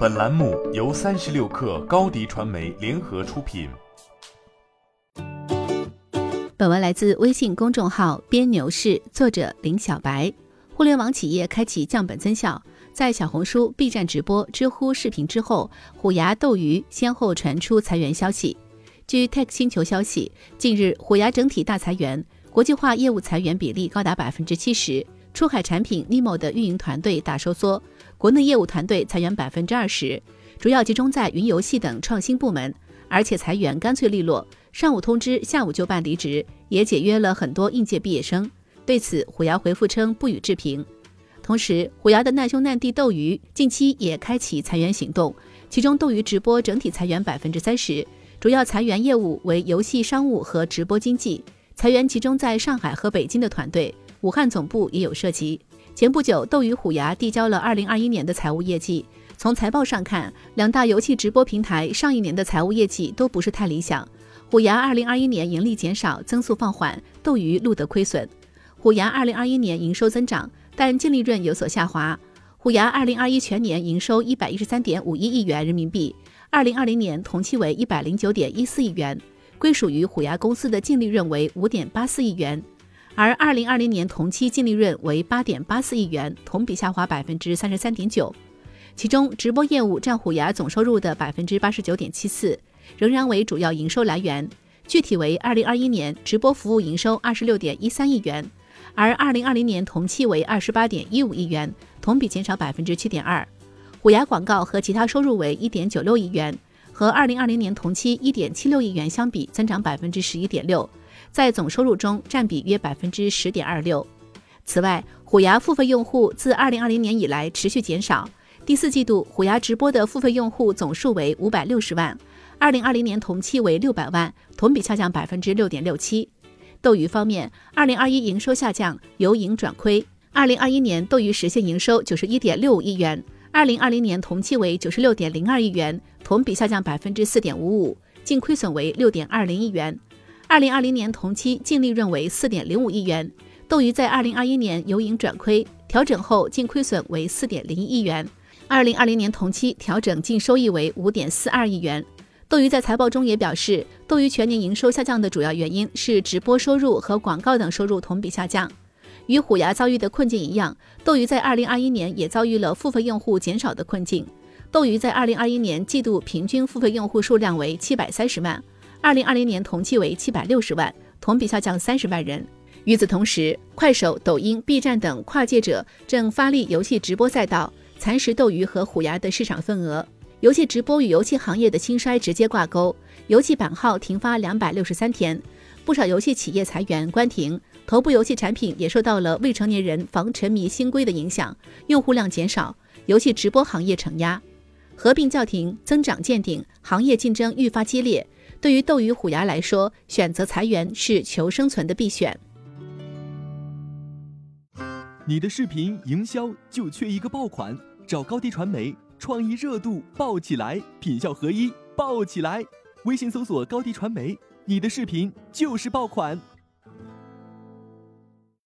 本栏目由三十六克高低传媒联合出品。本文来自微信公众号“编牛市”，作者林小白。互联网企业开启降本增效，在小红书、B 站直播、知乎视频之后，虎牙、斗鱼先后传出裁员消息。据 Tech 星球消息，近日虎牙整体大裁员，国际化业务裁员比例高达百分之七十。出海产品 Nimo 的运营团队大收缩，国内业务团队裁员百分之二十，主要集中在云游戏等创新部门，而且裁员干脆利落，上午通知，下午就办离职，也解约了很多应届毕业生。对此，虎牙回复称不予置评。同时，虎牙的难兄难弟斗鱼近期也开启裁员行动，其中斗鱼直播整体裁员百分之三十，主要裁员业务为游戏商务和直播经济，裁员集中在上海和北京的团队。武汉总部也有涉及。前不久，斗鱼、虎牙递交了2021年的财务业绩。从财报上看，两大游戏直播平台上一年的财务业绩都不是太理想。虎牙2021年盈利减少，增速放缓；斗鱼录得亏损。虎牙2021年营收增长，但净利润有所下滑。虎牙2021全年营收113.51亿元人民币，2020年同期为109.14亿元，归属于虎牙公司的净利润为5.84亿元。而二零二零年同期净利润为八点八四亿元，同比下滑百分之三十三点九。其中，直播业务占虎牙总收入的百分之八十九点七四，仍然为主要营收来源。具体为二零二一年直播服务营收二十六点一三亿元，而二零二零年同期为二十八点一五亿元，同比减少百分之七点二。虎牙广告和其他收入为一点九六亿元，和二零二零年同期一点七六亿元相比，增长百分之十一点六。在总收入中占比约百分之十点二六。此外，虎牙付费用户自二零二零年以来持续减少。第四季度，虎牙直播的付费用户总数为五百六十万，二零二零年同期为六百万，同比下降百分之六点六七。斗鱼方面，二零二一营收下降，由盈转亏。二零二一年，斗鱼实现营收九十一点六五亿元，二零二零年同期为九十六点零二亿元，同比下降百分之四点五五，净亏损为六点二零亿元。二零二零年同期净利润为四点零五亿元，斗鱼在二零二一年由盈转亏，调整后净亏损为四点零一亿元。二零二零年同期调整净收益为五点四二亿元。斗鱼在财报中也表示，斗鱼全年营收下降的主要原因是直播收入和广告等收入同比下降。与虎牙遭遇的困境一样，斗鱼在二零二一年也遭遇了付费用户减少的困境。斗鱼在二零二一年季度平均付费用户数量为七百三十万。二零二零年同期为七百六十万，同比下降三十万人。与此同时，快手、抖音、B 站等跨界者正发力游戏直播赛道，蚕食斗鱼和虎牙的市场份额。游戏直播与游戏行业的兴衰直接挂钩，游戏版号停发两百六十三天，不少游戏企业裁员关停，头部游戏产品也受到了未成年人防沉迷新规的影响，用户量减少，游戏直播行业承压。合并叫停，增长见顶，行业竞争愈发激烈。对于斗鱼、虎牙来说，选择裁员是求生存的必选。你的视频营销就缺一个爆款，找高低传媒，创意热度爆起来，品效合一爆起来。微信搜索高低传媒，你的视频就是爆款。